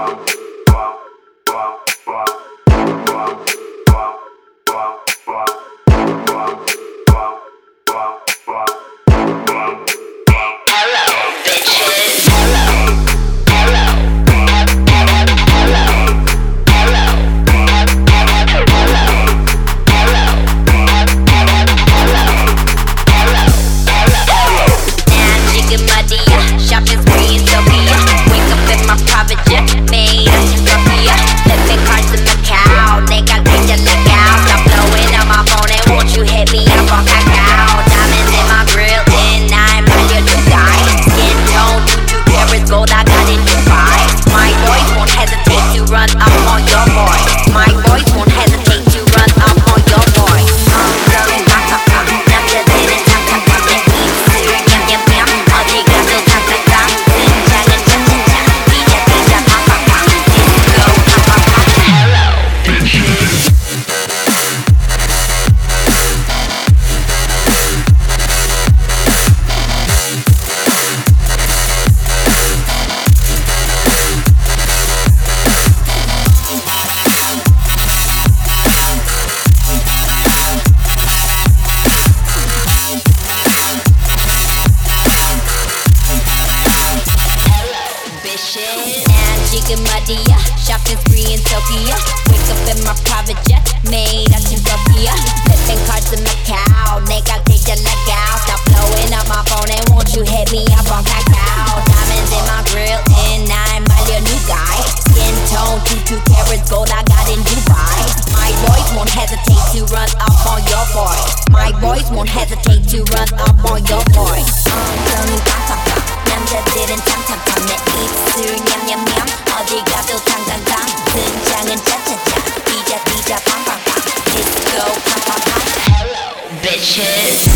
Wow, wow, wow. shit. Magic and Madia, shopping spree in Sofia. Wake up in my private jet, made out in Sofia. Flipping cards in Macau, nigga, get your leg out. Stop blowing up my phone and won't you hit me up on Kakao? Diamonds in my grill, and I'm my little new guy. Skin tone, two two carats, gold I got in Dubai. My boys won't hesitate to run up on your boy. My boys won't hesitate to run up on your boy. 냠냠 어디 가도 당당당 등장은 짜짜짜 삐자 삐자 팡팡팡 디스코 팡팡팡 Hello bitches